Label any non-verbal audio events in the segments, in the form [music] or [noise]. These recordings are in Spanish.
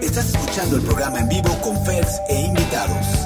Estás escuchando el programa en vivo con Fers e invitados.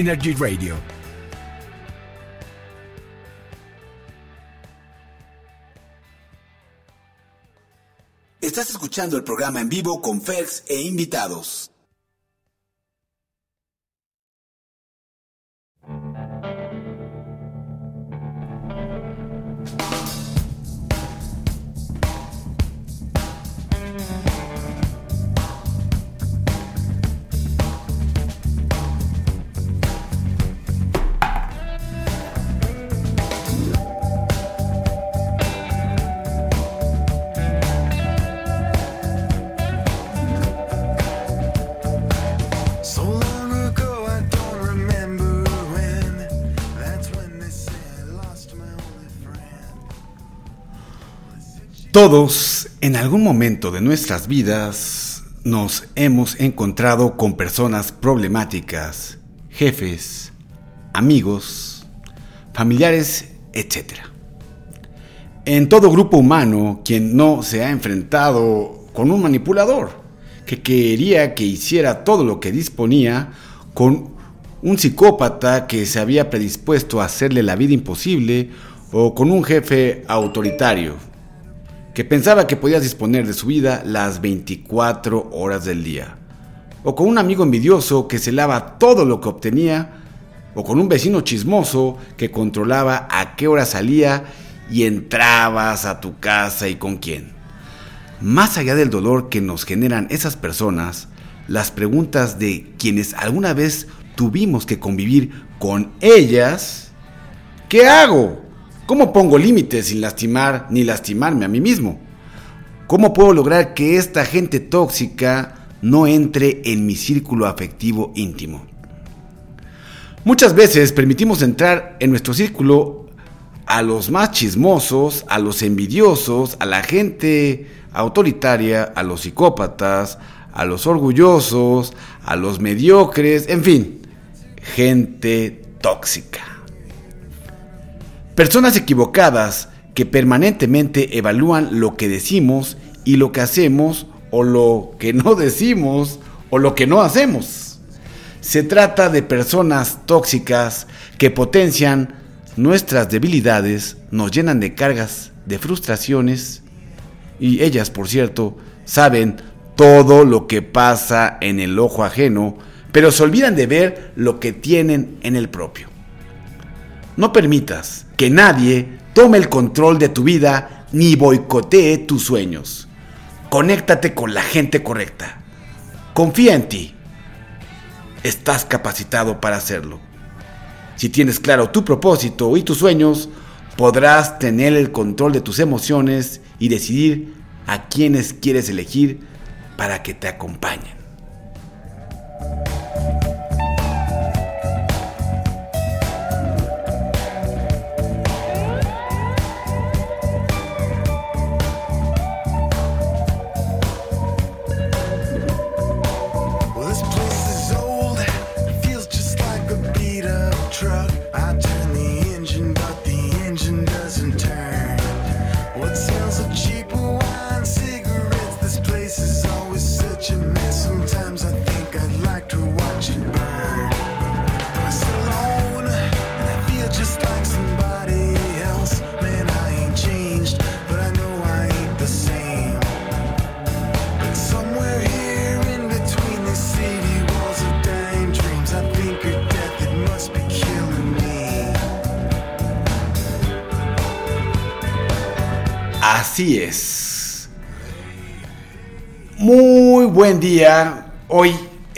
Kinergy Radio. Estás escuchando el programa en vivo con Ferx e invitados. Todos, en algún momento de nuestras vidas, nos hemos encontrado con personas problemáticas, jefes, amigos, familiares, etc. En todo grupo humano, quien no se ha enfrentado con un manipulador que quería que hiciera todo lo que disponía, con un psicópata que se había predispuesto a hacerle la vida imposible, o con un jefe autoritario que pensaba que podías disponer de su vida las 24 horas del día, o con un amigo envidioso que celaba todo lo que obtenía, o con un vecino chismoso que controlaba a qué hora salía y entrabas a tu casa y con quién. Más allá del dolor que nos generan esas personas, las preguntas de quienes alguna vez tuvimos que convivir con ellas, ¿qué hago? ¿Cómo pongo límites sin lastimar ni lastimarme a mí mismo? ¿Cómo puedo lograr que esta gente tóxica no entre en mi círculo afectivo íntimo? Muchas veces permitimos entrar en nuestro círculo a los más chismosos, a los envidiosos, a la gente autoritaria, a los psicópatas, a los orgullosos, a los mediocres, en fin, gente tóxica. Personas equivocadas que permanentemente evalúan lo que decimos y lo que hacemos o lo que no [laughs] decimos o lo que no hacemos. Se trata de personas tóxicas que potencian nuestras debilidades, nos llenan de cargas, de frustraciones y ellas, por cierto, saben todo lo que pasa en el ojo ajeno, pero se olvidan de ver lo que tienen en el propio. No permitas que nadie tome el control de tu vida ni boicotee tus sueños. Conéctate con la gente correcta. Confía en ti. Estás capacitado para hacerlo. Si tienes claro tu propósito y tus sueños, podrás tener el control de tus emociones y decidir a quienes quieres elegir para que te acompañen.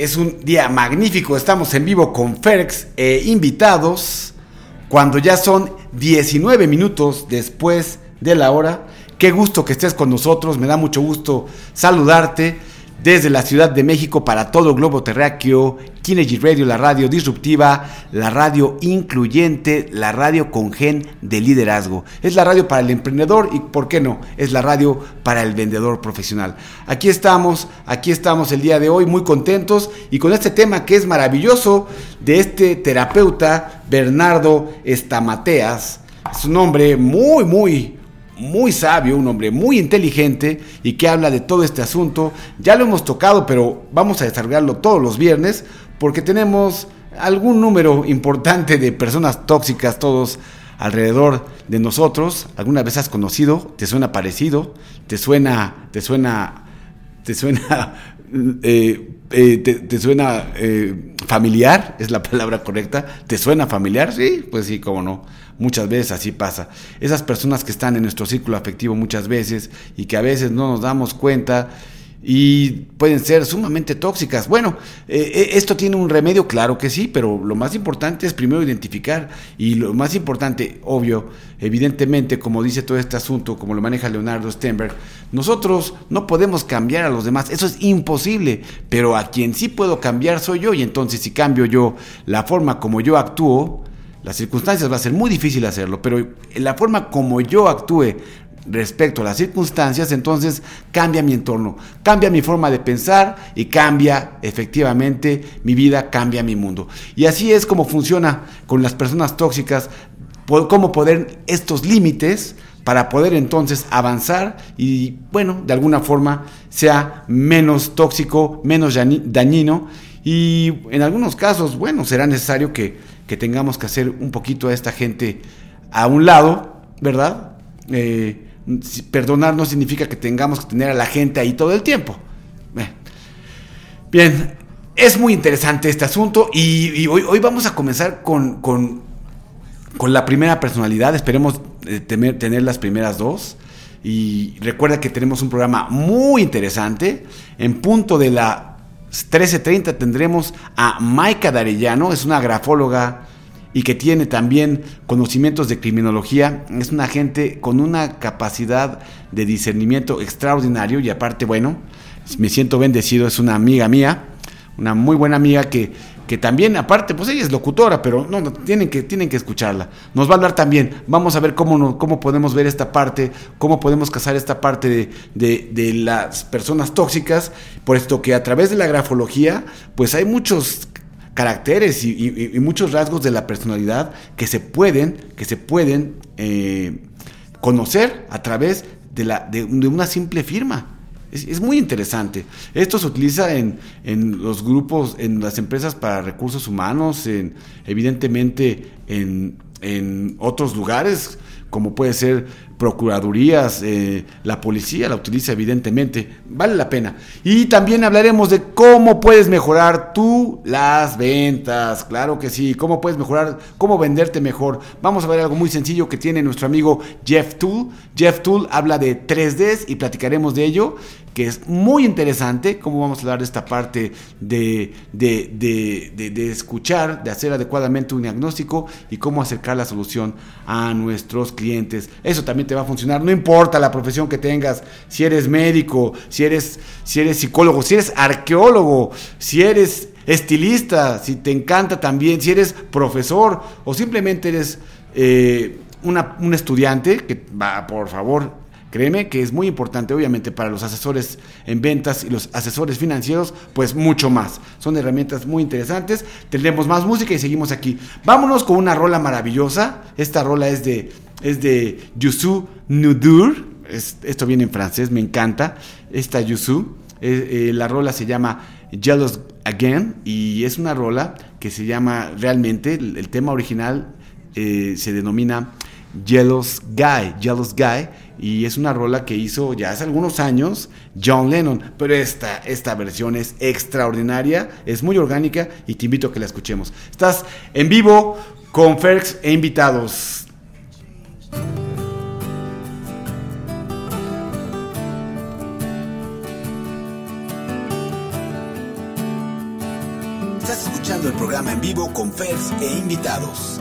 Es un día magnífico. Estamos en vivo con Ferx e invitados. Cuando ya son 19 minutos después de la hora. Qué gusto que estés con nosotros. Me da mucho gusto saludarte desde la Ciudad de México para todo el globo terráqueo. Kinegy Radio, la radio disruptiva, la radio incluyente, la radio con gen de liderazgo. Es la radio para el emprendedor y, ¿por qué no? Es la radio para el vendedor profesional. Aquí estamos, aquí estamos el día de hoy muy contentos y con este tema que es maravilloso de este terapeuta Bernardo Estamateas. Es un hombre muy, muy, muy sabio, un hombre muy inteligente y que habla de todo este asunto. Ya lo hemos tocado, pero vamos a desarrollarlo todos los viernes porque tenemos algún número importante de personas tóxicas todos alrededor de nosotros, alguna vez has conocido, te suena parecido, te suena, te suena, te suena, [laughs] eh, eh, te, suena eh, familiar, es la palabra correcta, te suena familiar, sí, pues sí, cómo no. Muchas veces así pasa. Esas personas que están en nuestro círculo afectivo muchas veces y que a veces no nos damos cuenta y pueden ser sumamente tóxicas. Bueno, eh, esto tiene un remedio, claro que sí, pero lo más importante es primero identificar y lo más importante, obvio, evidentemente, como dice todo este asunto, como lo maneja Leonardo Stenberg, nosotros no podemos cambiar a los demás, eso es imposible, pero a quien sí puedo cambiar soy yo y entonces si cambio yo la forma como yo actúo, las circunstancias va a ser muy difícil hacerlo, pero la forma como yo actúe respecto a las circunstancias, entonces cambia mi entorno, cambia mi forma de pensar y cambia efectivamente mi vida, cambia mi mundo. Y así es como funciona con las personas tóxicas, cómo poder estos límites para poder entonces avanzar y bueno, de alguna forma sea menos tóxico, menos dañino y en algunos casos, bueno, será necesario que, que tengamos que hacer un poquito a esta gente a un lado, ¿verdad? Eh, perdonar no significa que tengamos que tener a la gente ahí todo el tiempo. Bien, es muy interesante este asunto y, hoy, vamos a comenzar con, con, la primera personalidad. Esperemos eh, tener, tener, las primeras dos. Y recuerda que tenemos un programa muy interesante. En punto de la 13.30 tendremos a Maika Darellano, es una grafóloga y que tiene también conocimientos de criminología, es una gente con una capacidad de discernimiento extraordinario y aparte, bueno, me siento bendecido, es una amiga mía, una muy buena amiga que, que también, aparte, pues ella es locutora, pero no, tienen, que, tienen que escucharla. Nos va a hablar también, vamos a ver cómo, cómo podemos ver esta parte, cómo podemos casar esta parte de, de, de las personas tóxicas, por esto que a través de la grafología, pues hay muchos caracteres y, muchos rasgos de la personalidad que se pueden, que se pueden eh, conocer a través de, la, de, una simple firma. Es, muy interesante. Esto se utiliza en, en, los grupos, en las empresas para recursos humanos, en, evidentemente en, en otros lugares, como puede ser procuradurías, eh, la policía la utiliza evidentemente, vale la pena. Y también hablaremos de cómo puedes mejorar tú las ventas, claro que sí, cómo puedes mejorar, cómo venderte mejor. Vamos a ver algo muy sencillo que tiene nuestro amigo Jeff Tool. Jeff Tool habla de 3Ds y platicaremos de ello que es muy interesante, cómo vamos a hablar de esta parte de, de, escuchar, de hacer adecuadamente un diagnóstico y cómo acercar la solución a nuestros clientes. Eso también te va a funcionar, no importa la profesión que tengas, si eres médico, si eres, si eres psicólogo, si eres arqueólogo, si eres estilista, si te encanta también, si eres profesor o simplemente eres eh, un estudiante, que va, por favor, Créeme que es muy importante, obviamente, para los asesores en ventas y los asesores financieros, pues mucho más. Son herramientas muy interesantes. Tendremos más música y seguimos aquí. Vámonos con una rola maravillosa. Esta rola es de, es de Yusu Nudur. esto viene en francés, me encanta. Esta Yusu. Eh, eh, la rola se llama Jealous Again y es una rola que se llama realmente, el, tema original eh, se denomina Jealous Guy, Jealous Guy y es una rola que hizo ya hace algunos años John Lennon, pero esta, esta versión es extraordinaria, es muy orgánica y te invito a que la escuchemos. Estás en vivo con Ferx e invitados. Estás escuchando el programa en vivo con Ferx e invitados.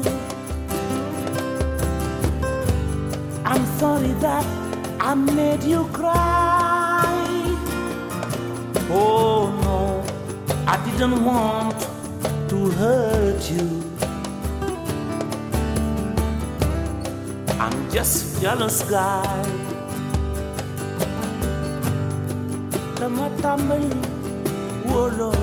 I'm sorry that I made you cry. Oh no, I didn't want to hurt you. I'm just jealous guy. Kama tambal wolo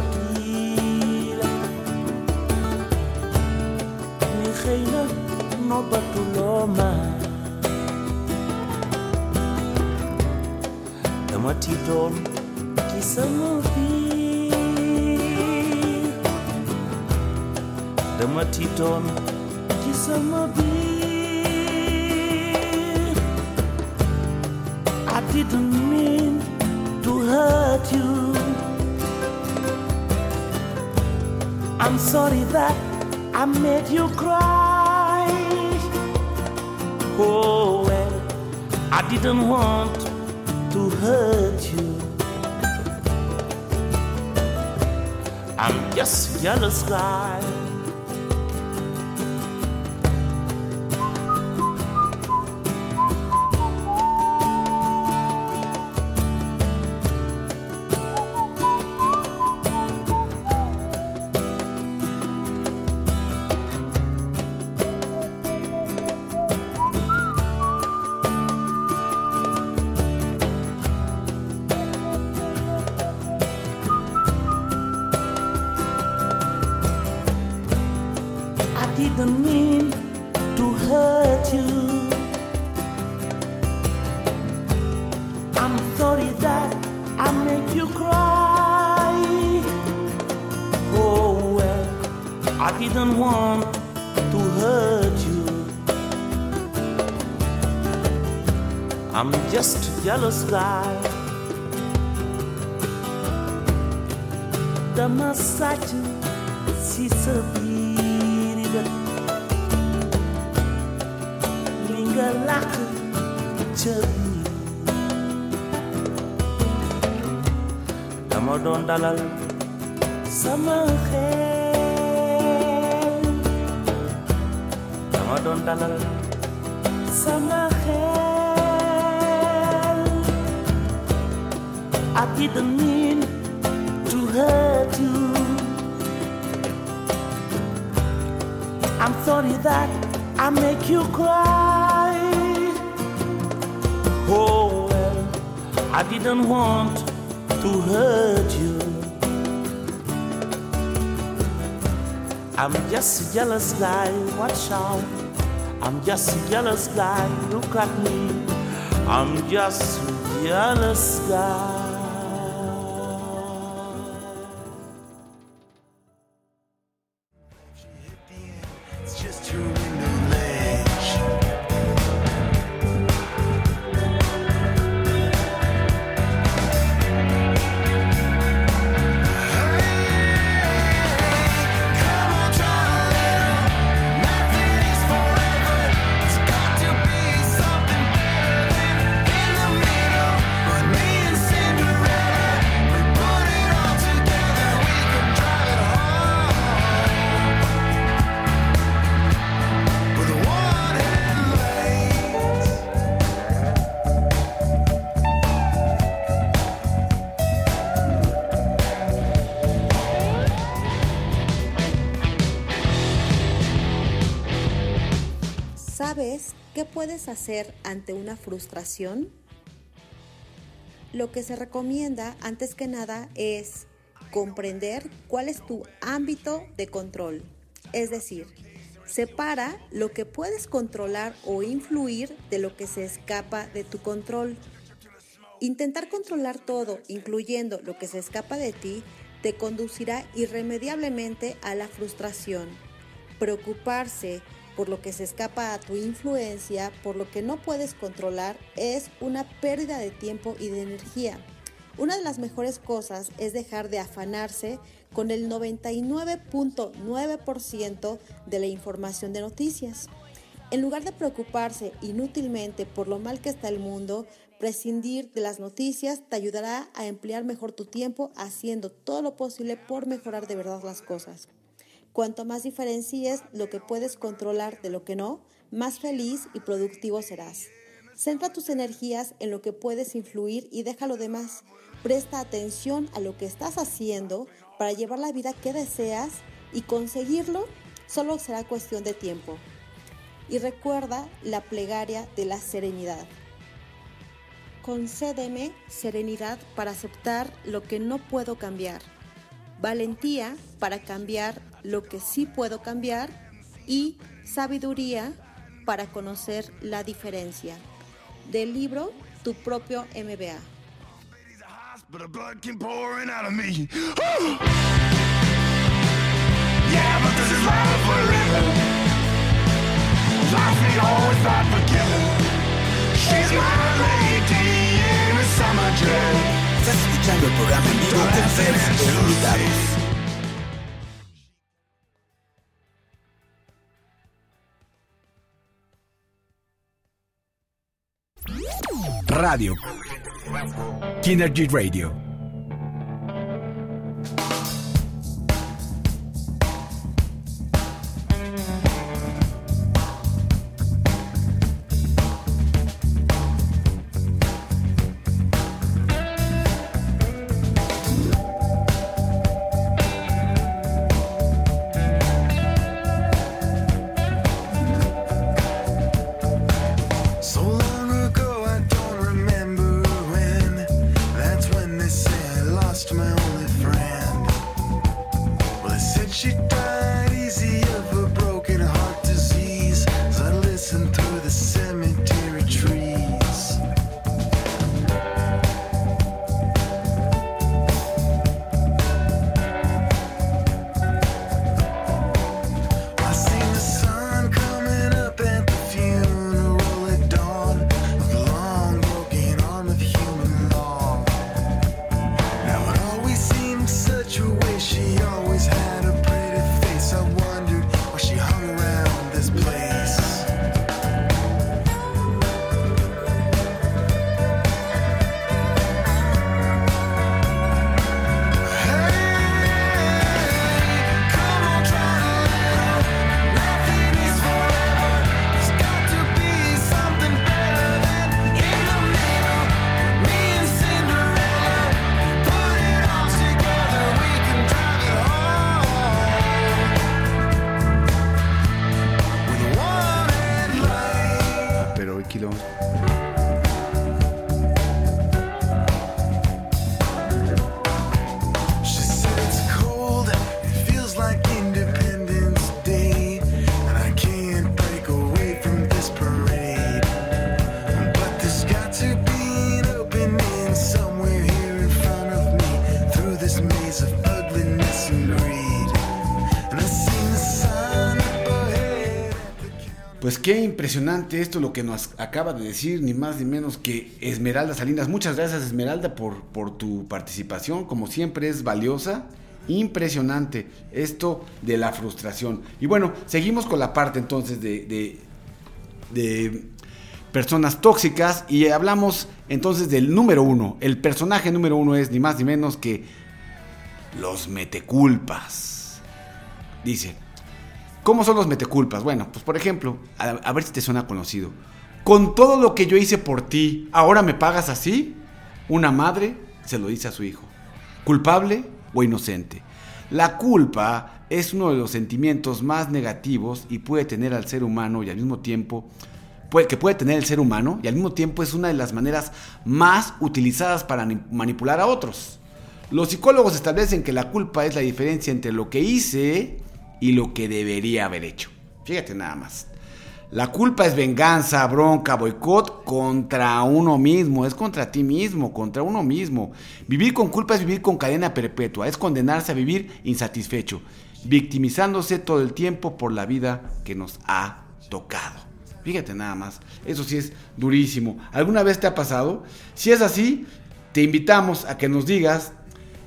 no batuloma. Ma dama tiitoon ci sama biir dama tiitoon ci sama biir I didn't mean to hurt you. I'm sorry that I made you cry. Oh well I didn't want to hurt you I'm just jealous guy just a I'm just a jealous guy, watch out. I'm just a jealous guy, look at me. I'm just a jealous guy. Puedes hacer ante una frustración? Lo que se recomienda antes que nada es comprender cuál es tu ámbito de control. Es decir, separa lo que puedes controlar o influir de lo que se escapa de tu control. Intentar controlar todo, incluyendo lo que se escapa de ti, te conducirá irremediablemente a la frustración. Preocuparse por lo que se escapa a tu influencia, por lo que no puedes controlar, es una pérdida de tiempo y de energía. Una de las mejores cosas es dejar de afanarse con el 99.9% de la información de noticias. En lugar de preocuparse inútilmente por lo mal que está el mundo, prescindir de las noticias te ayudará a emplear mejor tu tiempo haciendo todo lo posible por mejorar de verdad las cosas. Cuanto más diferencies lo que puedes controlar de lo que no, más feliz y productivo serás. Centra tus energías en lo que puedes influir y deja lo demás. Presta atención a lo que estás haciendo para llevar la vida que deseas y conseguirlo solo será cuestión de tiempo. y recuerda la plegaria de la serenidad. Concédeme serenidad para aceptar lo que no puedo cambiar, valentía para cambiar lo que sí puedo cambiar y sabiduría para conocer la diferencia. Del libro Tu propio MBA. Keep pouring out of [gasps] Radio. Kinergy Radio. Impresionante esto lo que nos acaba de decir, ni más ni menos que Esmeralda Salinas. Muchas gracias Esmeralda por, por tu participación, como siempre es valiosa, impresionante esto de la frustración. Y bueno, seguimos con la parte entonces de, de, de personas tóxicas y hablamos entonces del número uno. El personaje número uno es ni más ni menos que los meteculpas. Dice, ¿Cómo son los meteculpas? Bueno, pues por ejemplo, a, ver si te suena conocido. Con todo lo que yo hice por ti, ¿ahora me pagas así? Una madre se lo dice a su hijo. ¿Culpable o inocente? La culpa es uno de los sentimientos más negativos y puede tener al ser humano y al mismo tiempo que puede tener el ser humano y al mismo tiempo es una de las maneras más utilizadas para manipular a otros. Los psicólogos establecen que la culpa es la diferencia entre lo que hice y lo que debería haber hecho. Fíjate nada más. La culpa es venganza, bronca, boicot contra uno mismo, es contra ti mismo, contra uno mismo. Vivir con culpa es vivir con cadena perpetua, es condenarse a vivir insatisfecho, victimizándose todo el tiempo por la vida que nos ha tocado. Fíjate nada más, eso sí es durísimo. ¿Alguna vez te ha pasado? Si es así, te invitamos a que nos digas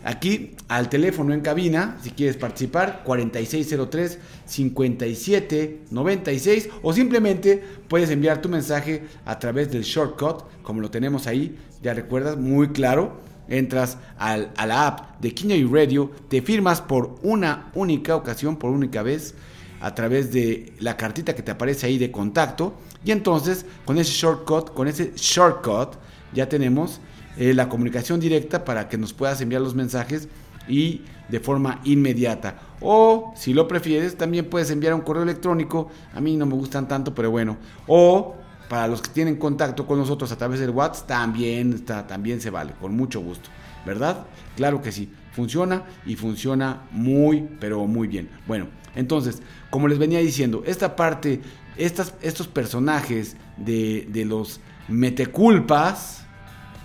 aquí al teléfono en cabina, si quieres participar, 4603-5796 o simplemente puedes enviar tu mensaje a través del shortcut, como lo tenemos ahí, ya recuerdas, muy claro. Entras a la app de Kiño Radio, te firmas por una única ocasión, por única vez, a través de la cartita que te aparece ahí de contacto. Y entonces, con ese shortcut, con ese shortcut, ya tenemos eh, la comunicación directa para que nos puedas enviar los mensajes y de forma inmediata. O si lo prefieres, también puedes enviar un correo electrónico. A mí no me gustan tanto, pero bueno. O para los que tienen contacto con nosotros a través del WhatsApp, también, está, también se vale, con mucho gusto. ¿Verdad? Claro que sí. Funciona y funciona muy, pero muy bien. Bueno, entonces, como les venía diciendo, esta parte, estas, estos personajes de, de los meteculpas,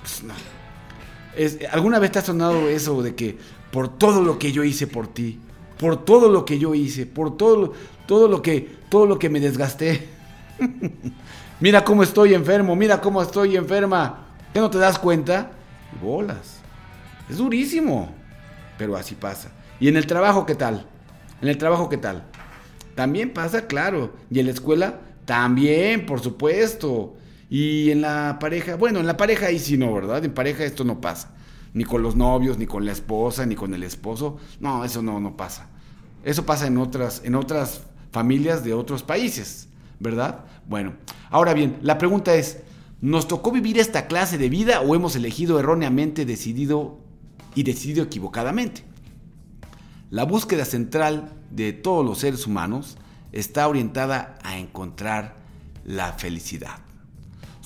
pues no. Es, ¿Alguna vez te ha sonado eso de que por todo lo que yo hice por ti, por todo lo que yo hice, por todo todo lo que todo lo que me desgasté? [laughs] mira cómo estoy enfermo, mira cómo estoy enferma. ¿Qué no te das cuenta? Bolas. Es durísimo, pero así pasa. ¿Y en el trabajo qué tal? ¿En el trabajo qué tal? También pasa, claro. ¿Y en la escuela? También, por supuesto. Y en la pareja, bueno, en la pareja ahí sí no, ¿verdad? En pareja esto no pasa. Ni con los novios, ni con la esposa, ni con el esposo. No, eso no, no pasa. Eso pasa en otras, en otras familias de otros países, ¿verdad? Bueno, ahora bien, la pregunta es, ¿nos tocó vivir esta clase de vida o hemos elegido erróneamente, decidido y decidido equivocadamente? La búsqueda central de todos los seres humanos está orientada a encontrar la felicidad.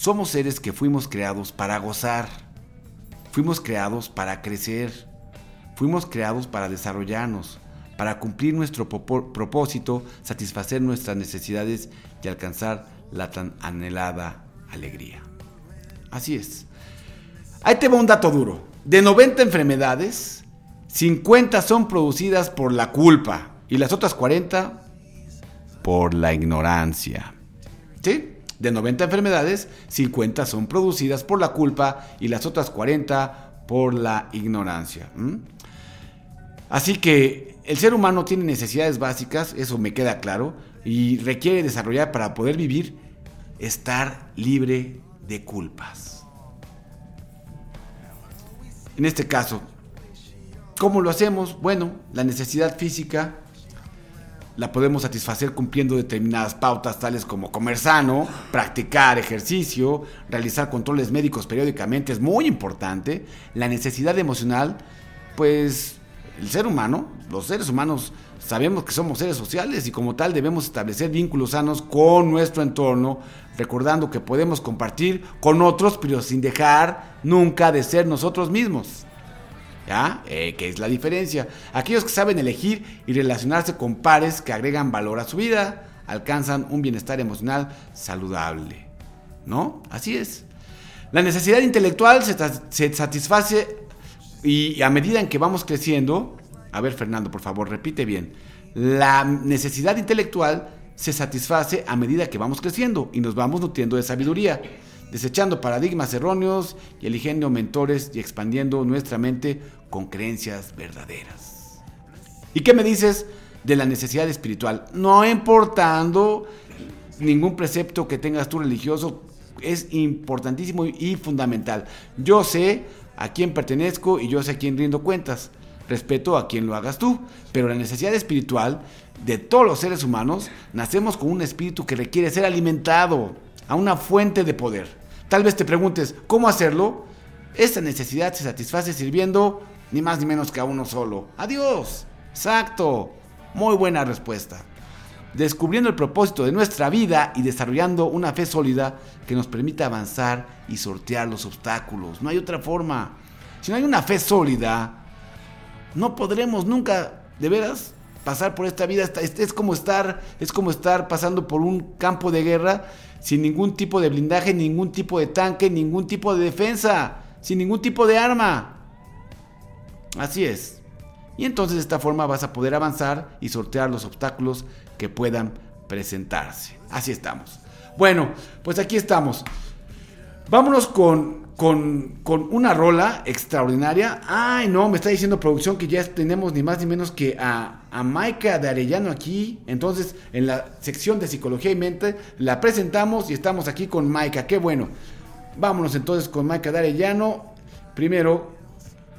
Somos seres que fuimos creados para gozar, fuimos creados para crecer, fuimos creados para desarrollarnos, para cumplir nuestro propósito, satisfacer nuestras necesidades y alcanzar la tan anhelada alegría. Así es. Ahí te va un dato duro. De 90 enfermedades, 50 son producidas por la culpa y las otras 40 por la ignorancia. ¿Sí? De 90 enfermedades, 50 son producidas por la culpa y las otras 40 por la ignorancia. Así que el ser humano tiene necesidades básicas, eso me queda claro, y requiere desarrollar para poder vivir, estar libre de culpas. En este caso, ¿cómo lo hacemos? Bueno, la necesidad física la podemos satisfacer cumpliendo determinadas pautas tales como comer sano, practicar ejercicio, realizar controles médicos periódicamente, es muy importante. La necesidad emocional, pues el ser humano, los seres humanos sabemos que somos seres sociales y como tal debemos establecer vínculos sanos con nuestro entorno, recordando que podemos compartir con otros, pero sin dejar nunca de ser nosotros mismos. ¿Ya? Eh, ¿Qué es la diferencia? Aquellos que saben elegir y relacionarse con pares que agregan valor a su vida, alcanzan un bienestar emocional saludable. ¿No? Así es. La necesidad intelectual se satisface y a medida en que vamos creciendo, a ver Fernando, por favor, repite bien. La necesidad intelectual se satisface a medida que vamos creciendo y nos vamos nutriendo de sabiduría desechando paradigmas erróneos y eligiendo mentores y expandiendo nuestra mente con creencias verdaderas. ¿Y qué me dices de la necesidad espiritual? No importando ningún precepto que tengas tú religioso, es importantísimo y fundamental. Yo sé a quién pertenezco y yo sé a quién rindo cuentas. Respeto a quien lo hagas tú, pero la necesidad espiritual de todos los seres humanos, nacemos con un espíritu que requiere ser alimentado a una fuente de poder. Tal vez te preguntes, ¿cómo hacerlo? Esta necesidad se satisface sirviendo ni más ni menos que a uno solo. Adiós. Exacto. Muy buena respuesta. Descubriendo el propósito de nuestra vida y desarrollando una fe sólida que nos permita avanzar y sortear los obstáculos. No hay otra forma. Si no hay una fe sólida, no podremos nunca, de veras, pasar por esta vida. Es, como estar, es como estar pasando por un campo de guerra sin ningún tipo de blindaje, ningún tipo de tanque, ningún tipo de defensa, sin ningún tipo de arma. Así es. Y entonces de esta forma vas a poder avanzar y sortear los obstáculos que puedan presentarse. Así estamos. Bueno, pues aquí estamos. Vámonos con, con, una rola extraordinaria. Ay, no, me está diciendo producción que ya tenemos ni más ni menos que a, a Maika de Arellano aquí. Entonces, en la sección de psicología y mente, la presentamos y estamos aquí con Maika. Qué bueno. Vámonos entonces con Maika de Arellano. Primero,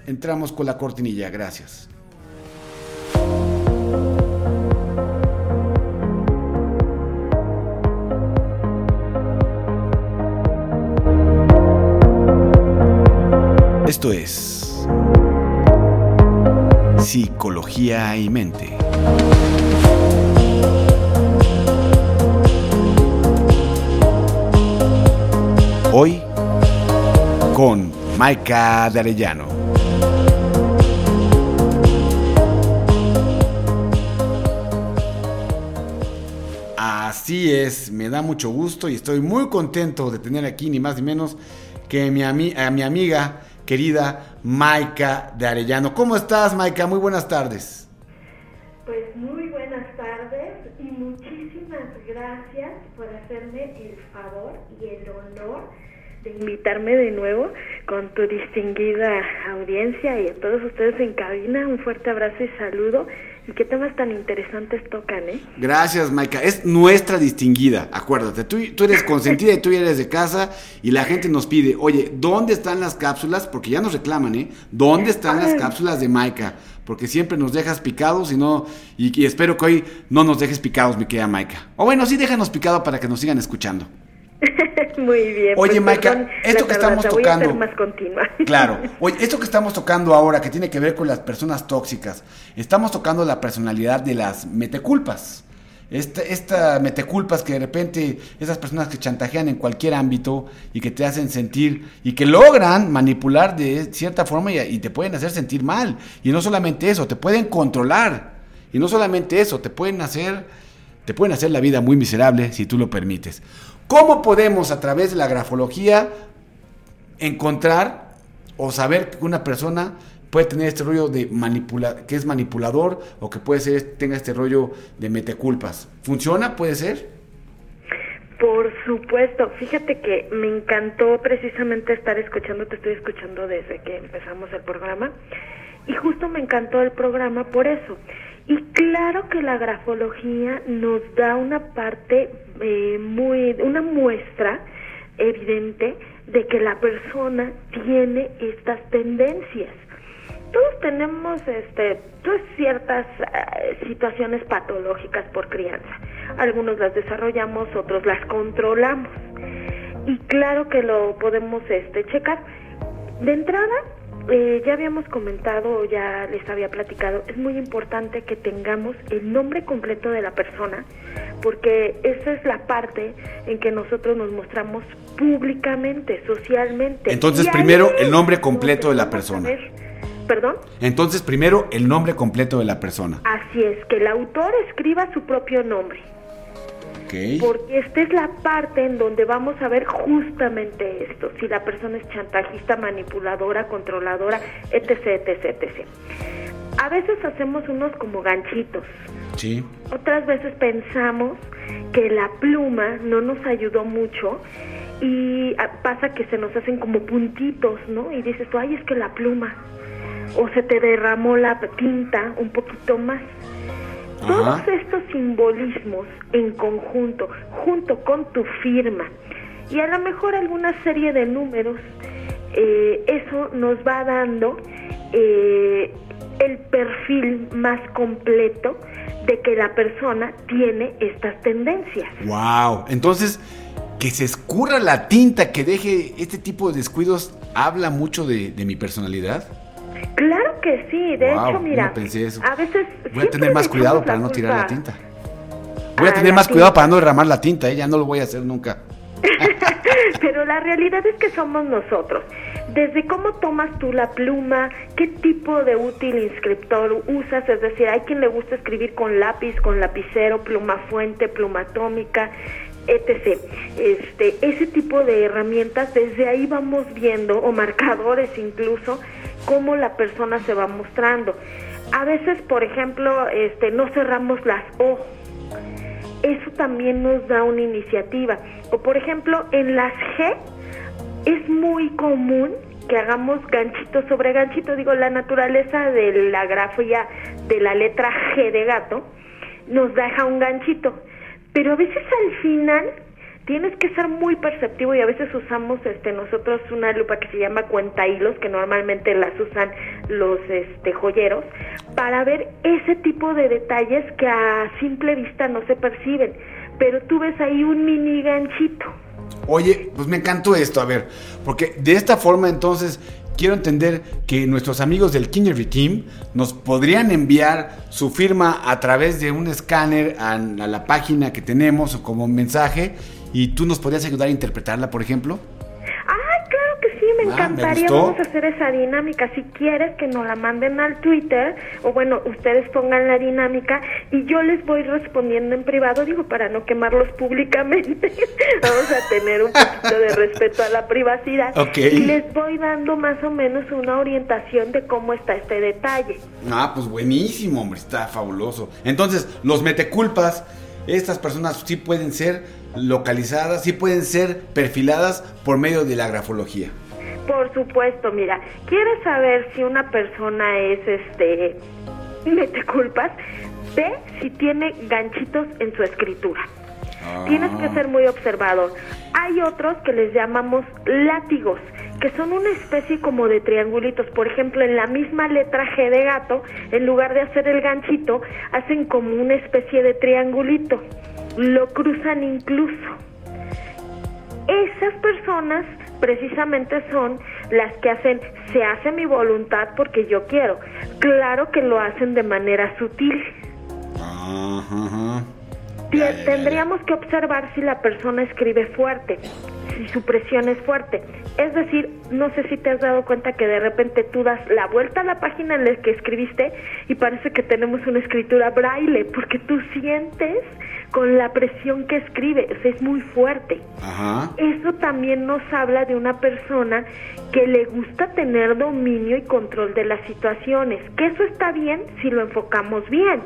entramos con la cortinilla. Gracias. Esto es Psicología y mente. Hoy con Maika de Arellano. Así es, me da mucho gusto y estoy muy contento de tener aquí ni más ni menos que mi a mi amiga querida Maika de Arellano. ¿Cómo estás, Maika? Muy buenas tardes. Pues muy buenas tardes y muchísimas gracias por hacerme el favor y el honor de invitarme de nuevo con tu distinguida audiencia y a todos ustedes en cabina. Un fuerte abrazo y saludo. Y qué temas tan interesantes tocan, ¿eh? Gracias, Maika. Es nuestra distinguida, acuérdate. Tú, tú eres consentida y tú eres de casa y la gente nos pide, oye, ¿dónde están las cápsulas? Porque ya nos reclaman, ¿eh? ¿Dónde están las cápsulas de Maika? Porque siempre nos dejas picados y no y, y espero que hoy no nos dejes picados, mi querida Maika. O bueno, sí déjanos picado para que nos sigan escuchando. [laughs] muy bien. Oye, pues, Maika, perdón esto que estamos voy a tocando- más continua. [laughs] Claro. Oye, esto que estamos tocando ahora, que tiene que ver con las personas tóxicas, estamos tocando la personalidad de las meteculpas. Esta, esta meteculpas que de repente esas personas que chantajean en cualquier ámbito y que te hacen sentir y que logran manipular de cierta forma y, y te pueden hacer sentir mal. Y no solamente eso, te pueden controlar. Y no solamente eso, te pueden hacer, te pueden hacer la vida muy miserable si tú lo permites. ¿Cómo podemos a través de la grafología encontrar o saber que una persona puede tener este rollo de manipula que es manipulador o que puede ser tenga este rollo de meteculpas. ¿Funciona? ¿Puede ser? Por supuesto, fíjate que me encantó precisamente estar escuchando, te estoy escuchando desde que empezamos el programa y justo me encantó el programa por eso. Y claro que la grafología nos da una parte eh, muy, una muestra evidente de que la persona tiene estas tendencias todos tenemos este pues, ciertas eh, situaciones patológicas por crianza. Algunos las desarrollamos, otros las controlamos. Y claro que lo podemos este checar. De entrada, eh, ya habíamos comentado, ya les había platicado, es muy importante que tengamos el nombre completo de la persona, porque esa es la parte en que nosotros nos mostramos públicamente, socialmente. Entonces, primero, el nombre completo de la persona. ¿Perdón? Entonces, primero, el nombre completo de la persona. Así es, que el autor escriba su propio nombre, Porque esta es la parte en donde vamos a ver justamente esto, si la persona es chantajista, manipuladora, controladora, etc., etc., etc. A veces hacemos unos como ganchitos, Sí. otras veces pensamos que la pluma no nos ayudó mucho y ah, pasa que se nos hacen como puntitos, ¿no? Y dices tú, ay, es que la pluma. O se te derramó la tinta un poquito más. Todos estos simbolismos en conjunto, junto con tu firma y a lo mejor alguna serie de números, eh, eso nos va dando eh, el perfil más completo de que la persona tiene estas tendencias. Wow. Entonces, que se escurra la tinta, que deje este tipo de descuidos, habla mucho de, de mi personalidad. Claro que sí, de Wow, hecho, mira, no pensé eso. a veces Voy a tener más cuidado para no tirar la tinta. Voy a a tener más cuidado para no derramar la tinta, ¿eh? ya no lo voy a hacer nunca. [laughs] Pero la realidad es que somos nosotros. Desde cómo tomas tú la pluma, qué tipo de útil inscriptor usas, es decir, hay quien le gusta escribir con lápiz, con lapicero, pluma fuente, pluma atómica, etc. Este, ese tipo de herramientas, desde ahí vamos viendo, o marcadores incluso, cómo la persona se va mostrando. A veces, por ejemplo, este, no cerramos las O eso también nos da una iniciativa. O por ejemplo, en las G es muy común que hagamos ganchito sobre ganchito. Digo, la naturaleza de la grafía de la letra G de gato nos deja un ganchito. Pero a veces al final tienes que ser muy perceptivo y a veces usamos este nosotros una lupa que se llama cuenta hilos que normalmente las usan los este joyeros para ver ese tipo de detalles que a simple vista no se perciben. Pero tú ves ahí un mini ganchito. Oye, pues me encantó esto, a ver, porque de esta forma entonces quiero entender que nuestros amigos del Kingery Team nos podrían enviar su firma a través de un escáner a la página que tenemos o como mensaje y tú nos podrías ayudar a interpretarla, por ejemplo. Ay, claro que sí, me Ah, me encantaría. Vamos a hacer esa dinámica. Si quieres que nos la manden al Twitter, o bueno, ustedes pongan la dinámica y yo les voy respondiendo en privado, digo, para no quemarlos públicamente. [laughs] Vamos a tener un poquito de respeto a la privacidad. Ok. Y les voy dando más o menos una orientación de cómo está este detalle. Ah, pues buenísimo, hombre, está fabuloso. Entonces, los meteculpas, estas personas sí pueden ser localizadas, sí pueden ser perfiladas por medio de la grafología. Por supuesto, mira, ¿quieres saber si una persona es este [laughs] mete culpas? Ve si tiene ganchitos en su escritura. Tienes que ser muy observador. Hay otros que les llamamos látigos, que son una especie como de triangulitos. Por ejemplo, en la misma letra G de gato, en lugar de hacer el ganchito, hacen como una especie de triangulito. Lo cruzan incluso. Esas personas precisamente son las que hacen, se hace mi voluntad porque yo quiero. Claro que lo hacen de manera sutil. Ajá, ajá. Tie- Ya, ya, ya, ya. Tendríamos que observar si la persona escribe fuerte, si su presión es fuerte. Es decir, no sé si te has dado cuenta que de repente tú das la vuelta a la página en la que escribiste y parece que tenemos una escritura braille, porque tú sientes con la presión que escribe, o sea, es muy fuerte. Ajá. Eso también nos habla de una persona que le gusta tener dominio y control de las situaciones, que eso está bien si lo enfocamos bien,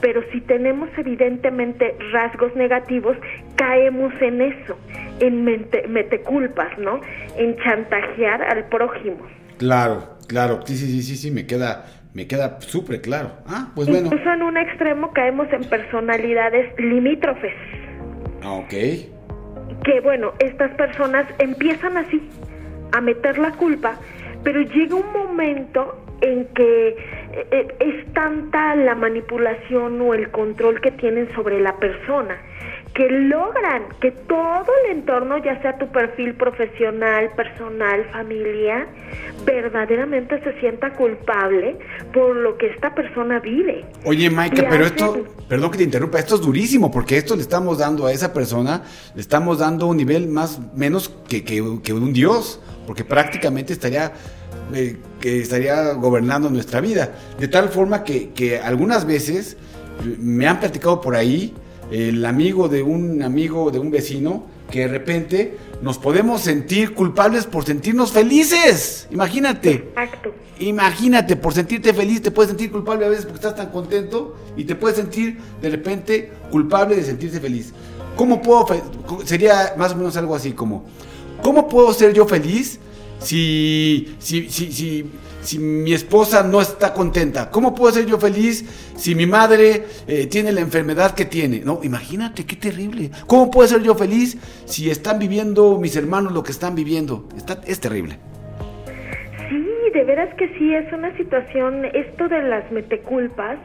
pero si tenemos evidentemente rasgos negativos, caemos en eso, en mente, meteculpas, ¿no? En chantajear al prójimo. Claro, claro. Sí, sí, sí, sí, sí, me queda, me queda súper claro. Ah, pues bueno. Incluso en un extremo caemos en personalidades limítrofes. Ah, ok. que bueno, estas personas empiezan así a meter la culpa, pero llega un momento en que eh, eh, es tanta la manipulación o el control que tienen sobre la persona que logran que todo el entorno, ya sea tu perfil profesional, personal, familia, verdaderamente se sienta culpable por lo que esta persona vive. Oye, Maika, pero hacen- esto, perdón que te interrumpa, esto es durísimo porque esto le estamos dando a esa persona, le estamos dando un nivel más menos que, que- que un dios, porque prácticamente estaría eh, que estaría gobernando nuestra vida, de tal forma que, que algunas veces eh, me han platicado por ahí el amigo de un amigo de un vecino que de repente nos podemos sentir culpables por sentirnos felices, imagínate. Exacto. Imagínate, por sentirte feliz, te puedes sentir culpable a veces porque estás tan contento y te puedes sentir de repente culpable de sentirse feliz. ¿Cómo puedo, sería más o menos algo así como, ¿cómo puedo ser yo feliz si, si, si, si, si mi esposa no está contenta? ¿Cómo puedo ser yo feliz si mi madre eh, tiene la enfermedad que tiene? No, imagínate, qué terrible. ¿Cómo puedo ser yo feliz si están viviendo mis hermanos lo que están viviendo? Está, es terrible. De veras que sí, es una situación, esto de las meteculpas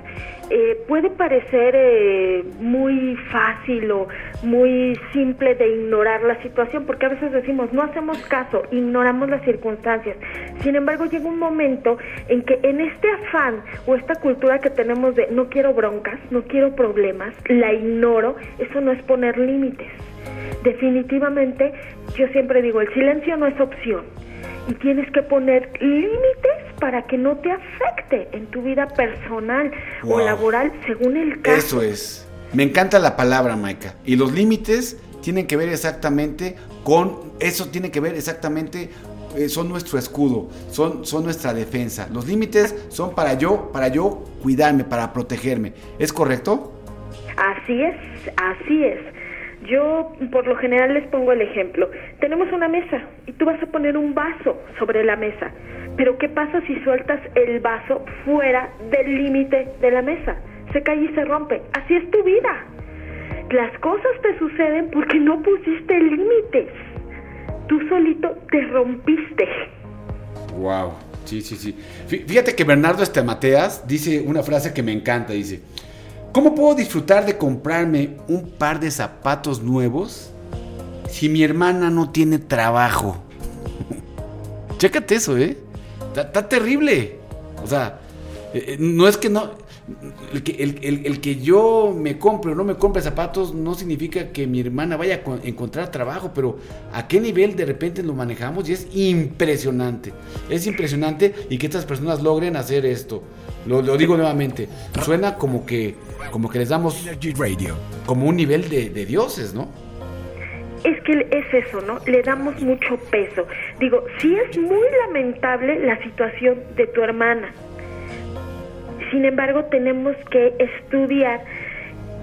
eh, puede parecer eh, muy fácil o muy simple de ignorar la situación, porque a veces decimos, no hacemos caso, ignoramos las circunstancias. Sin embargo, llega un momento en que en este afán o esta cultura que tenemos de no quiero broncas, no quiero problemas, la ignoro, eso no es poner límites. Definitivamente, yo siempre digo, el silencio no es opción y tienes que poner límites para que no te afecte en tu vida personal o laboral según el caso. Eso es. Me encanta la palabra, Maika. Y los límites tienen que ver exactamente con. Eso tiene que ver exactamente. eh, son nuestro escudo, son, son nuestra defensa. Los límites son para yo, para yo cuidarme, para protegerme. ¿Es correcto? Así es, así es. Yo por lo general les pongo el ejemplo. Tenemos una mesa y tú vas a poner un vaso sobre la mesa. Pero ¿qué pasa si sueltas el vaso fuera del límite de la mesa? Se cae y se rompe. Así es tu vida. Las cosas te suceden porque no pusiste límites. Tú solito te rompiste. Wow. Sí, sí, sí. Fí- Fíjate que Bernardo Estemateas dice una frase que me encanta. Dice, ¿cómo puedo disfrutar de comprarme un par de zapatos nuevos si mi hermana no tiene trabajo? [laughs] Chécate eso, ¿eh? está, terrible. O sea, eh, eh, no es que no. El que, el, que, yo me compre o no me compre zapatos no significa que mi hermana vaya a encontrar trabajo, pero a qué nivel de repente lo manejamos y es impresionante. Es impresionante y que estas personas logren hacer esto. Lo, digo nuevamente, suena como que, como que les damos como un nivel de, de dioses, ¿no? es que es eso, ¿no? Le damos mucho peso. Digo, sí es muy lamentable la situación de tu hermana. Sin embargo, tenemos que estudiar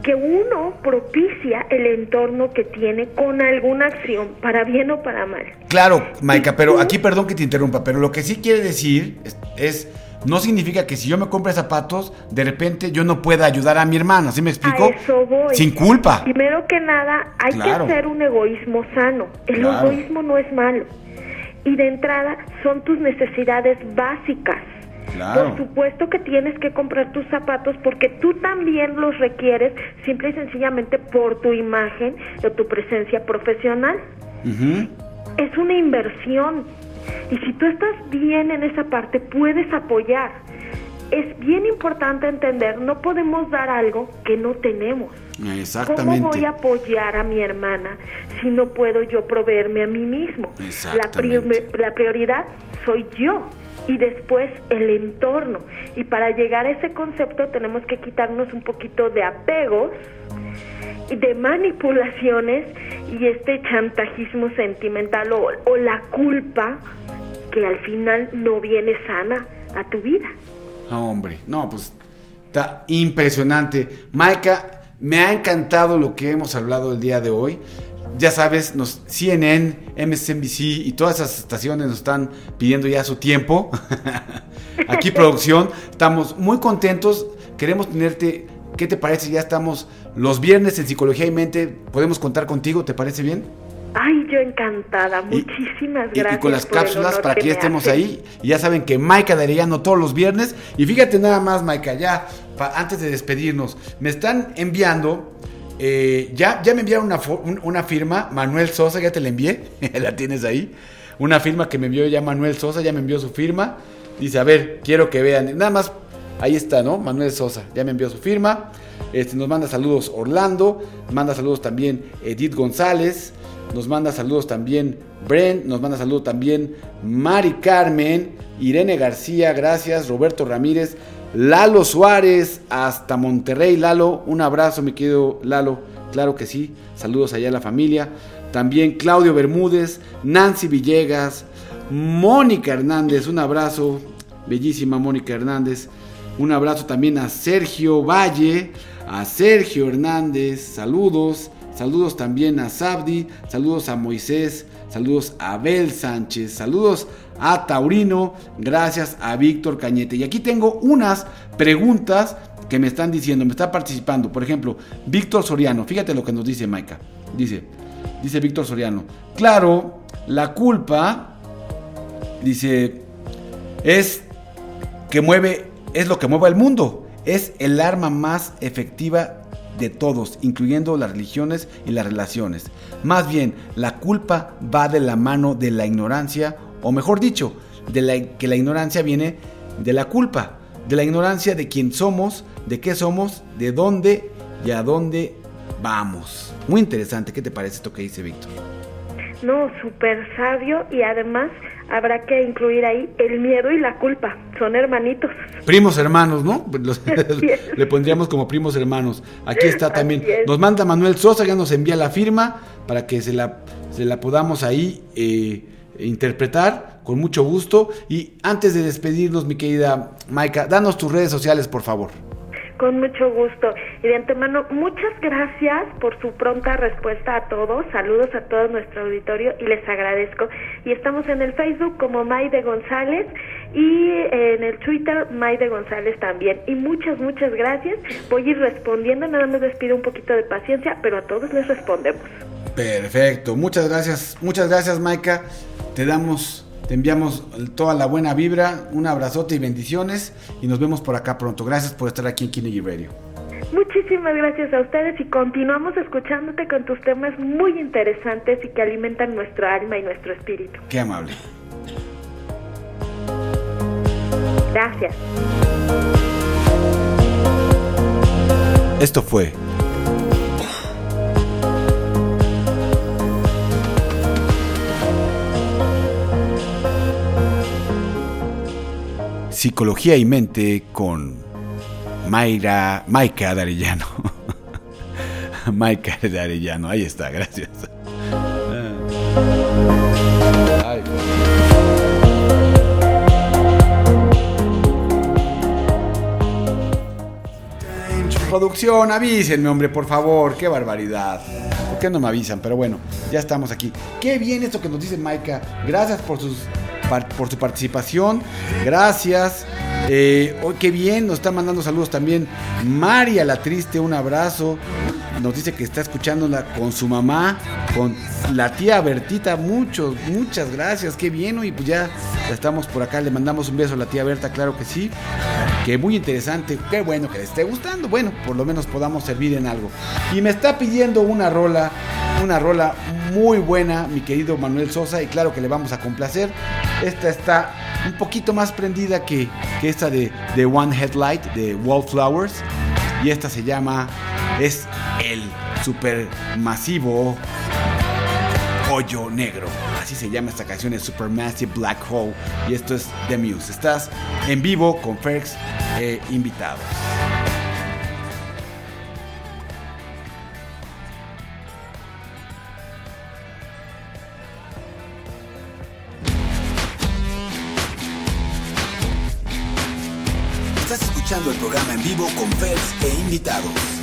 que uno propicia el entorno que tiene con alguna acción, para bien o para mal. Claro, Maika, pero aquí perdón que te interrumpa, pero lo que sí quiere decir es no significa que si yo me compre zapatos, de repente yo no pueda ayudar a mi hermana, ¿sí me explico? eso voy. Sin culpa. Primero que nada, hay que hacer un egoísmo sano. El egoísmo no es malo. Y de entrada son tus necesidades básicas. Por supuesto que tienes que comprar tus zapatos porque tú también los requieres simple y sencillamente por tu imagen o tu presencia profesional. Es una inversión y si tú estás bien en esa parte, puedes apoyar. Es bien importante entender, no podemos dar algo que no tenemos. Exactamente. ¿Cómo voy a apoyar a mi hermana si no puedo yo proveerme a mí mismo? La, la prioridad soy yo y después el entorno. Y para llegar a ese concepto tenemos que quitarnos un poquito de apegos, de manipulaciones y este chantajismo sentimental o, la culpa que al final no viene sana a tu vida. No, hombre, no, pues está impresionante. Maika, me ha encantado lo que hemos hablado el día de hoy. Ya sabes, nos, CNN, MSNBC y todas esas estaciones nos están pidiendo ya su tiempo. [laughs] Aquí producción, estamos muy contentos. Queremos tenerte ¿Qué te parece? Ya estamos los viernes en Psicología y Mente. ¿Podemos contar contigo? ¿Te parece bien? Ay, yo encantada. Muchísimas gracias. Y, con las cápsulas para que ya estemos ahí. Y ya saben que Maika de Arellano todos los viernes. Y fíjate nada más, Maika, ya antes de despedirnos, me están enviando. Eh, ya, ya me enviaron una, una firma, Manuel Sosa, ya te la envié, [laughs] la tienes ahí. Una firma que me envió ya Manuel Sosa, ya me envió su firma. Dice, a ver, quiero que vean. Nada más Ahí está, ¿no? Manuel Sosa, ya me envió su firma. Este, nos manda saludos Orlando, manda saludos también Edith González, nos manda saludos también Bren, nos manda saludos también Mari Carmen, Irene García, gracias, Roberto Ramírez, Lalo Suárez, hasta Monterrey, Lalo, un abrazo, mi querido Lalo, claro que sí, saludos allá a la familia. También Claudio Bermúdez, Nancy Villegas, Mónica Hernández, un abrazo, bellísima Mónica Hernández. Un abrazo también a Sergio Valle, a Sergio Hernández, saludos. Saludos también a Sabdi, saludos a Moisés, saludos a Abel Sánchez, saludos a Taurino, gracias a Víctor Cañete. Y aquí tengo unas preguntas que me están diciendo, me está participando. Por ejemplo, Víctor Soriano, fíjate lo que nos dice Maika. Dice, dice Víctor Soriano, claro, la culpa, dice, es que mueve es lo que mueve al mundo. Es el arma más efectiva de todos, incluyendo las religiones y las relaciones. Más bien, la culpa va de la mano de la ignorancia, o mejor dicho, de la, que la ignorancia viene de la culpa, de la ignorancia de quién somos, de qué somos, de dónde y a dónde vamos. Muy interesante, ¿qué te parece esto que dice Víctor? No, súper sabio y además habrá que incluir ahí el miedo y la culpa. Son hermanitos. Primos hermanos, ¿no? [laughs] le pondríamos como primos hermanos. Aquí está también. Nos manda Manuel Sosa, ya nos envía la firma para que se la, se la podamos ahí eh, interpretar con mucho gusto. Y antes de despedirnos, mi querida Maika, danos tus redes sociales, por favor. Con mucho gusto. Y de antemano, muchas gracias por su pronta respuesta a todos. Saludos a todo nuestro auditorio y les agradezco. Y estamos en el Facebook como Maide González y en el Twitter Maide González también. Y muchas, muchas gracias. Voy a ir respondiendo, nada más les pido un poquito de paciencia, pero a todos les respondemos. Perfecto, muchas gracias, muchas gracias Maika. Te damos te enviamos toda la buena vibra, un abrazote y bendiciones y nos vemos por acá pronto. Gracias por estar aquí en Kinegy Radio. Muchísimas gracias a ustedes y continuamos escuchándote con tus temas muy interesantes y que alimentan nuestro alma y nuestro espíritu. Qué amable. Gracias. Esto fue Psicología y Mente con Mayra, Maika de Arellano. [laughs] Maika de Arellano, ahí está, gracias. Producción, avísenme, hombre, por favor. Qué barbaridad. ¿Por qué no me avisan? Pero bueno, ya estamos aquí. Qué bien esto que nos dice Maika. Gracias por, sus, por su participación. Gracias. Eh, oh, qué bien, nos está mandando saludos también. María la Triste, un abrazo. Nos dice que está escuchándola con su mamá, con la tía Bertita. Muchos, muchas gracias. Qué bien. Y pues ya, estamos por acá. Le mandamos un beso a la tía Berta, claro que sí que muy interesante, qué bueno que le esté gustando, bueno, por lo menos podamos servir en algo. Y me está pidiendo una rola, una rola muy buena, mi querido Manuel Sosa, y claro que le vamos a complacer. Esta está un poquito más prendida que, que esta de, de One Headlight, de Wallflowers, y esta se llama, es el super masivo Hoyo Negro. Así se llama esta canción, es Supermassive Black Hole. Y esto es The Muse. Estás en vivo con Ferx eh, invitados. Estás escuchando el programa en vivo con Fers e invitados.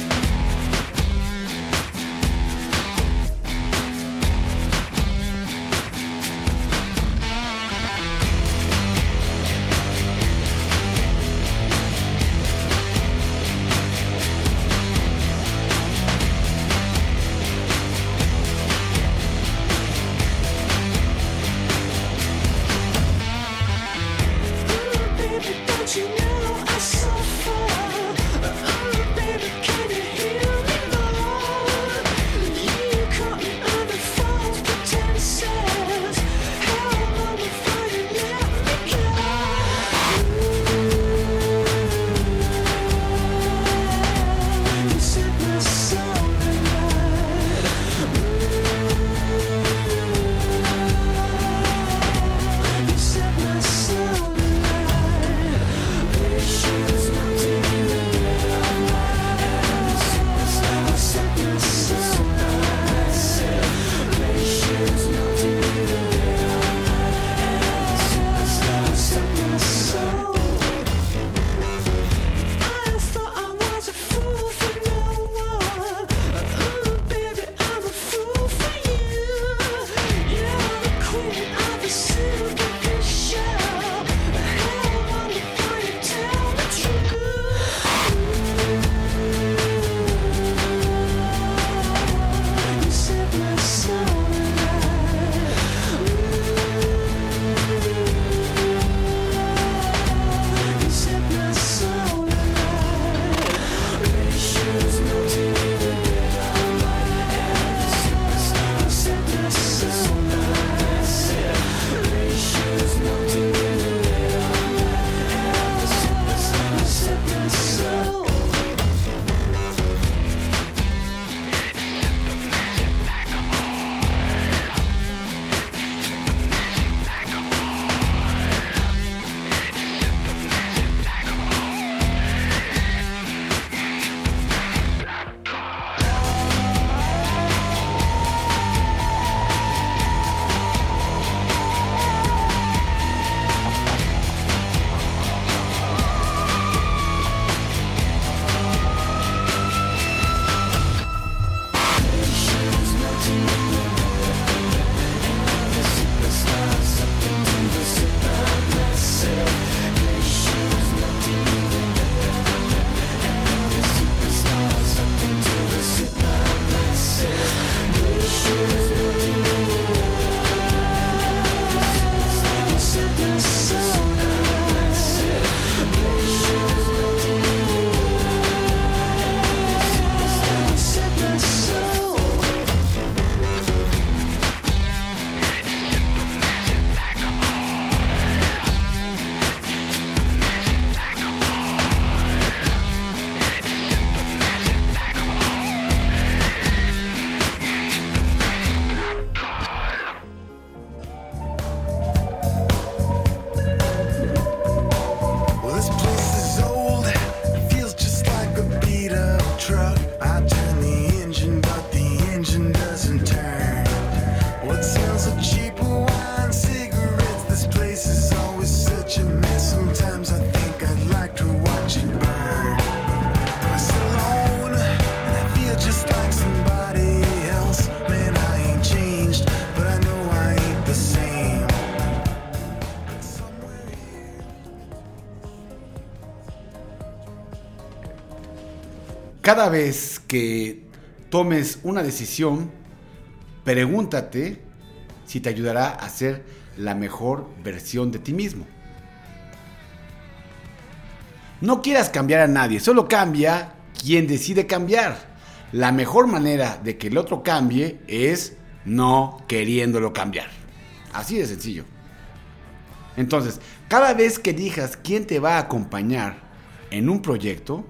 Cada vez que tomes una decisión, pregúntate si te ayudará a ser la mejor versión de ti mismo. No quieras cambiar a nadie, solo cambia quien decide cambiar. La mejor manera de que el otro cambie es no queriéndolo cambiar. Así de sencillo. Entonces, cada vez que elijas quién te va a acompañar en un proyecto,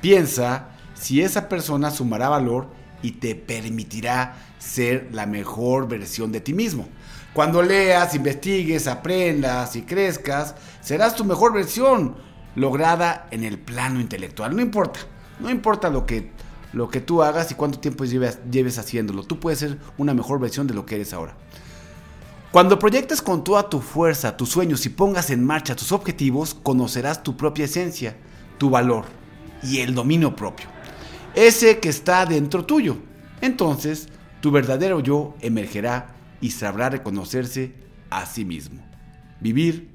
piensa si esa persona sumará valor y te permitirá ser la mejor versión de ti mismo. Cuando leas, investigues, aprendas y crezcas, serás tu mejor versión lograda en el plano intelectual. No importa, no importa lo que, lo que tú hagas y cuánto tiempo lleves, lleves haciéndolo. Tú puedes ser una mejor versión de lo que eres ahora. Cuando proyectes con toda tu fuerza tus sueños y pongas en marcha tus objetivos, conocerás tu propia esencia, tu valor y el dominio propio. Ese que está dentro tuyo. Entonces, tu verdadero yo emergerá y sabrá reconocerse a sí mismo. Vivir,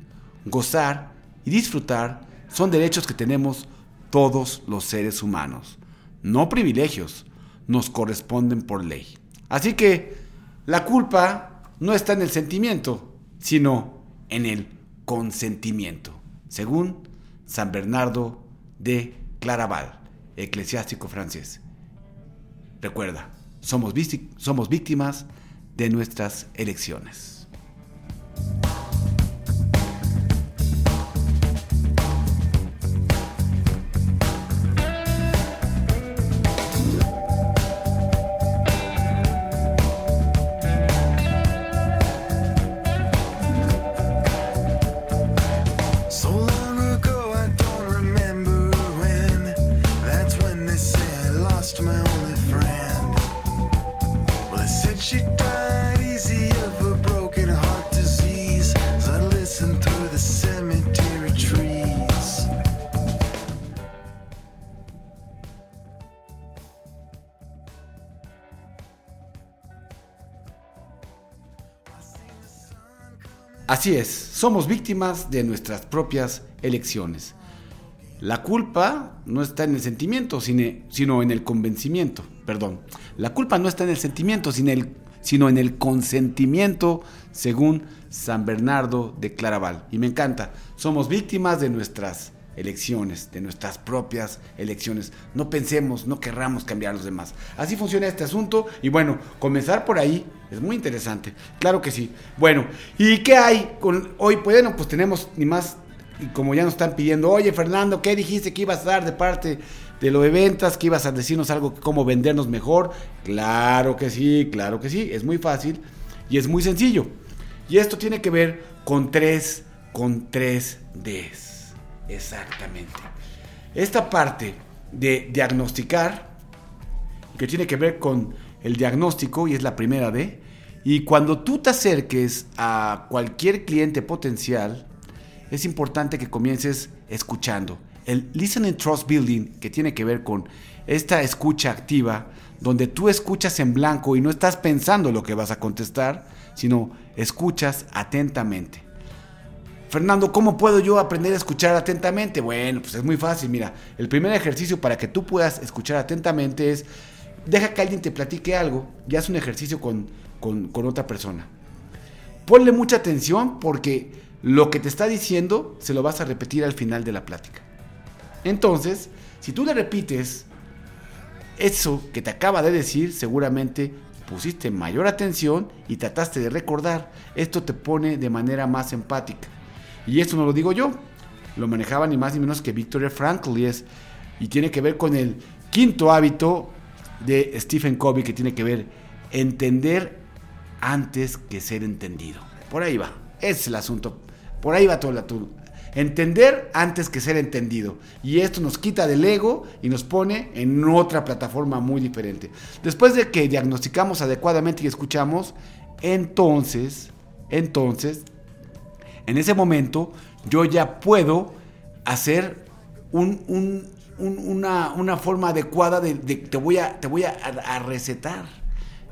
gozar y disfrutar son derechos que tenemos todos los seres humanos, no privilegios, nos corresponden por ley. Así que la culpa no está en el sentimiento, sino en el consentimiento, según San Bernardo de Claraval, eclesiástico francés. Recuerda, somos, somos víctimas de nuestras elecciones. Así es, somos víctimas de nuestras propias elecciones. La culpa no está en el sentimiento, sino en el convencimiento. Perdón. La culpa no está en el sentimiento, sino en el consentimiento, según San Bernardo de Claraval. Y me encanta. Somos víctimas de nuestras elecciones, de nuestras propias elecciones. No pensemos, no querramos cambiar a los demás. Así funciona este asunto. Y bueno, comenzar por ahí es muy interesante. Claro que sí. Bueno, ¿y qué hay con hoy? Pues bueno, pues tenemos ni más y como ya nos están pidiendo, oye Fernando, ¿qué dijiste que ibas a dar de parte de lo de ventas? ¿Que ibas a decirnos algo, cómo vendernos mejor? Claro que sí, claro que sí, es muy fácil y es muy sencillo. Y esto tiene que ver con tres, con tres Ds. Exactamente. Esta parte de diagnosticar, que tiene que ver con el diagnóstico y es la primera D. Y cuando tú te acerques a cualquier cliente potencial, es importante que comiences escuchando. El Listening Trust Building, que tiene que ver con esta escucha activa, donde tú escuchas en blanco y no estás pensando lo que vas a contestar, sino escuchas atentamente. Fernando, ¿cómo puedo yo aprender a escuchar atentamente? Bueno, pues es muy fácil. Mira, el primer ejercicio para que tú puedas escuchar atentamente es deja que alguien te platique algo y haz un ejercicio con, con, con otra persona. Ponle mucha atención porque lo que te está diciendo se lo vas a repetir al final de la plática. Entonces, si tú le repites eso que te acaba de decir, seguramente pusiste mayor atención y trataste de recordar. Esto te pone de manera más empática. Y esto no lo digo yo, lo manejaba ni más ni menos que Victoria Frankl y, tiene que ver con el quinto hábito de Stephen Covey que tiene que ver entender antes que ser entendido. Por ahí va, ese es el asunto. Por ahí va todo el asunto. Entender antes que ser entendido. Y esto nos quita del ego y nos pone en otra plataforma muy diferente. Después de que diagnosticamos adecuadamente y escuchamos, entonces, entonces, en ese momento yo ya puedo hacer un, un, un, una, una, forma adecuada de, de, te voy, a, te voy a, a, recetar.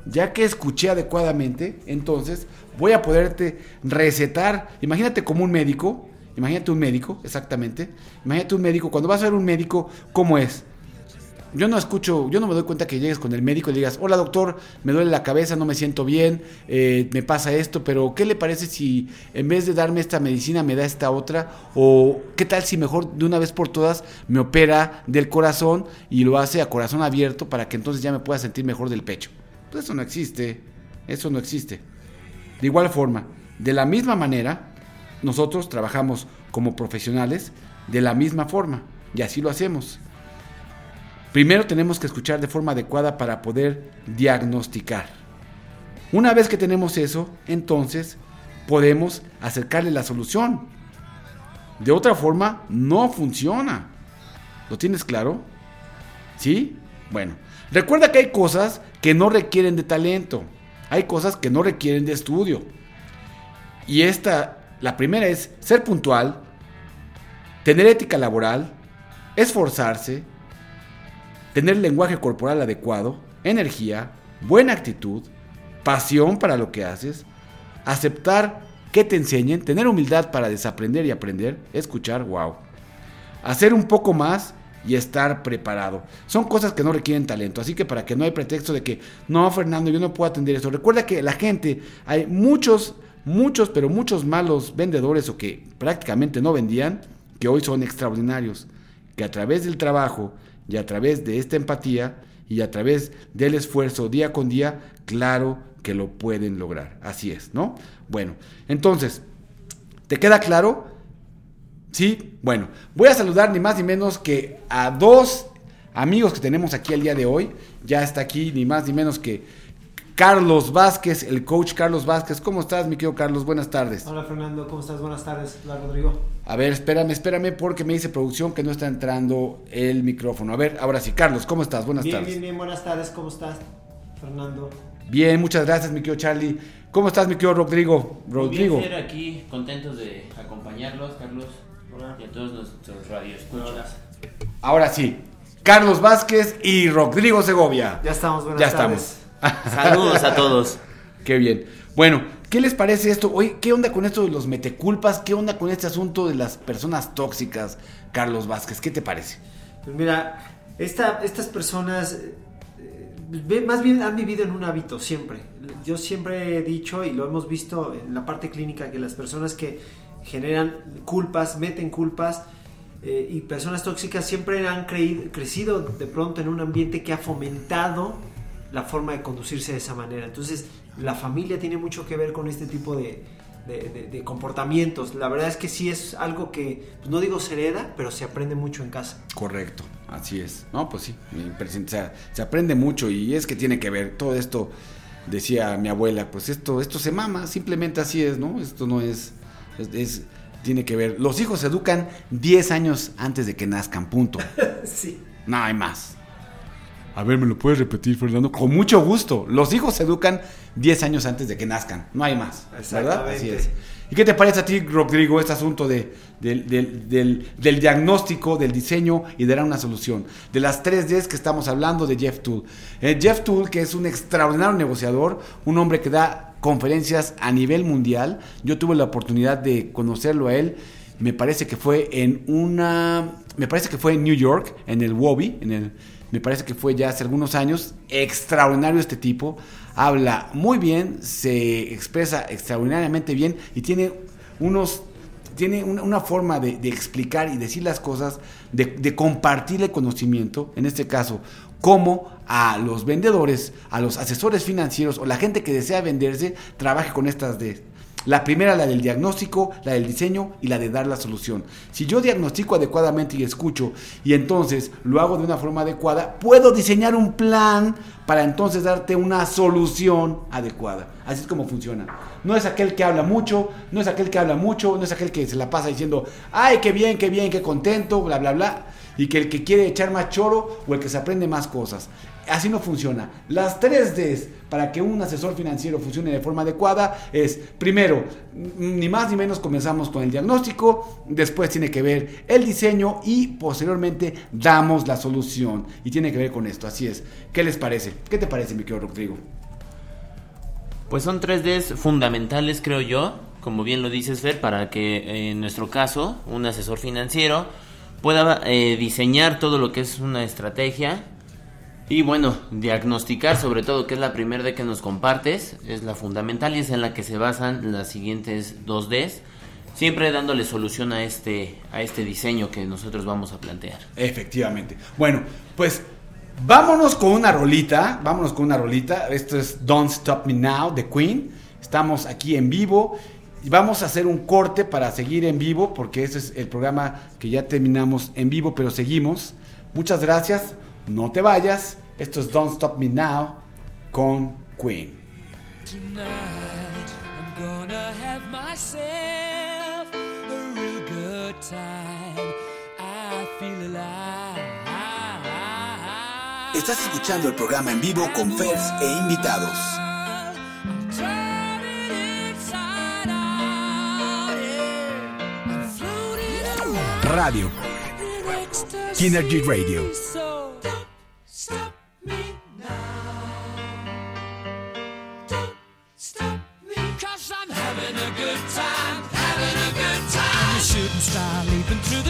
Ya que escuché adecuadamente, entonces voy a poderte recetar. Imagínate como un médico, imagínate un médico, exactamente. Imagínate un médico, cuando vas a ver un médico, ¿cómo es? Yo no escucho, yo no me doy cuenta que llegues con el médico y digas, hola doctor, me duele la cabeza, no me siento bien, eh, me pasa esto, pero ¿qué le parece si en vez de darme esta medicina me da esta otra? O ¿qué tal si mejor de una vez por todas me opera del corazón y lo hace a corazón abierto para que entonces ya me pueda sentir mejor del pecho? Pues eso no existe, eso no existe. De igual forma, de la misma manera, nosotros trabajamos como profesionales de la misma forma y así lo hacemos. Primero tenemos que escuchar de forma adecuada para poder diagnosticar. Una vez que tenemos eso, entonces podemos acercarle la solución. De otra forma, no funciona. ¿Lo tienes claro? ¿Sí? Bueno, recuerda que hay cosas que no requieren de talento. Hay cosas que no requieren de estudio. Y esta, la primera es ser puntual, tener ética laboral, esforzarse, tener lenguaje corporal adecuado, energía, buena actitud, pasión para lo que haces, aceptar que te enseñen, tener humildad para desaprender y aprender, escuchar, wow. Hacer un poco más y estar preparado. Son cosas que no requieren talento, así que para que no hay pretexto de que, no, Fernando, yo no puedo atender eso. Recuerda que la gente, hay muchos, muchos, pero muchos malos vendedores o que prácticamente no vendían, que hoy son extraordinarios, que a través del trabajo y a través de esta empatía y a través del esfuerzo día con día, claro que lo pueden lograr. Así es, ¿no? Bueno, entonces, ¿te queda claro? Sí, bueno, voy a saludar ni más ni menos que a dos amigos que tenemos aquí el día de hoy. Ya está aquí ni más ni menos que Carlos Vázquez, el coach Carlos Vázquez. ¿Cómo estás, mi querido Carlos? Buenas tardes. Hola Fernando, ¿cómo estás? Buenas tardes. Hola Rodrigo. A ver, espérame, espérame, porque me dice producción que no está entrando el micrófono. A ver, ahora sí, Carlos, ¿cómo estás? Buenas bien, tardes. bien, bien, buenas tardes. ¿Cómo estás, Fernando? Bien, muchas gracias, mi querido Charlie. ¿Cómo estás, mi querido Rodrigo? Muy Rodrigo. bien, Fer, aquí contentos de acompañarlos, Carlos, Hola. y a todos nuestros radioescuchas. Ahora sí, Carlos Vázquez y Rodrigo Segovia. Ya estamos, buenas Ya tardes. estamos. Saludos a todos. Qué bien. Bueno, ¿qué les parece esto? Oye, ¿qué onda con esto de los meteculpas? ¿Qué onda con este asunto de las personas tóxicas, Carlos Vázquez? ¿Qué te parece? Pues mira, esta, estas personas eh, ve- más bien han vivido en un hábito siempre. Yo siempre he dicho y lo hemos visto en la parte clínica que las personas que generan culpas, meten culpas eh, y personas tóxicas siempre han creído- crecido de pronto en un ambiente que ha fomentado la forma de conducirse de esa manera. Entonces, la familia tiene mucho que ver con este tipo de, de- de- de comportamientos. La verdad es que sí es algo que, pues, no digo se hereda, pero se aprende mucho en casa. Correcto, así es. No, pues sí, sea, se aprende mucho y es que tiene que ver todo esto. Decía mi abuela, pues esto, esto se mama, simplemente así es, ¿no? Esto no es, es, es- tiene que ver. Los hijos se educan 10 años antes de que nazcan, punto. [laughs] Sí. No hay más. A ver, ¿me lo puedes repetir, Fernando? Con mucho gusto. Los hijos se educan 10 años antes de que nazcan. No hay más. ¿Verdad? Así es. ¿Y qué te parece a ti, Rodrigo, este asunto de, del, del- del- del diagnóstico, del diseño y de dar una solución? De las tres Ds que estamos hablando de Jeff Tool. Eh, Jeff Tool, que es un extraordinario negociador, un hombre que da conferencias a nivel mundial. Yo tuve la oportunidad de conocerlo a él. Me parece que fue en una. Me parece que fue en New York, en el Wobby, en el. Me parece que fue ya hace algunos años. Extraordinario este tipo. Habla muy bien, se expresa extraordinariamente bien y tiene unos tiene una, forma de, explicar y decir las cosas, de, de compartir el conocimiento, en este caso, cómo a los vendedores, a los asesores financieros o la gente que desea venderse, trabaje con estas de... La primera, la del diagnóstico, la del diseño y la de dar la solución. Si yo diagnostico adecuadamente y escucho y entonces lo hago de una forma adecuada, puedo diseñar un plan para entonces darte una solución adecuada. Así es como funciona. No es aquel que habla mucho, no es aquel que habla mucho, no es aquel que se la pasa diciendo, ay, qué bien, qué bien, qué contento, bla, bla, bla. Y que el que quiere echar más choro o el que se aprende más cosas. Así no funciona. Las tres Ds para que un asesor financiero funcione de forma adecuada es, primero, ni más ni menos comenzamos con el diagnóstico, después tiene que ver el diseño y posteriormente damos la solución. Y tiene que ver con esto, así es. ¿Qué les parece? ¿Qué te parece, mi querido Rodrigo? Pues son tres Ds fundamentales, creo yo, como bien lo dices, Fer, para que eh, en nuestro caso, un asesor financiero pueda eh, diseñar todo lo que es una estrategia Y bueno, diagnosticar sobre todo, que es la primera D que nos compartes, es la fundamental y es en la que se basan las siguientes dos Ds, siempre dándole solución a este, a este diseño que nosotros vamos a plantear. Efectivamente. Bueno, pues vámonos con una rolita, vámonos con una rolita. Esto es Don't Stop Me Now de Queen. Estamos aquí en vivo. Y vamos a hacer un corte para seguir en vivo, porque ese es el programa que ya terminamos en vivo, pero seguimos. Muchas gracias. No te vayas. Esto es Don't Stop Me Now con Queen. Tonight I'm gonna have myself a real good time. I feel alive. Estás escuchando el programa en vivo con Fers e invitados. Radio. Kinergy Radio. Shooting star leaping through.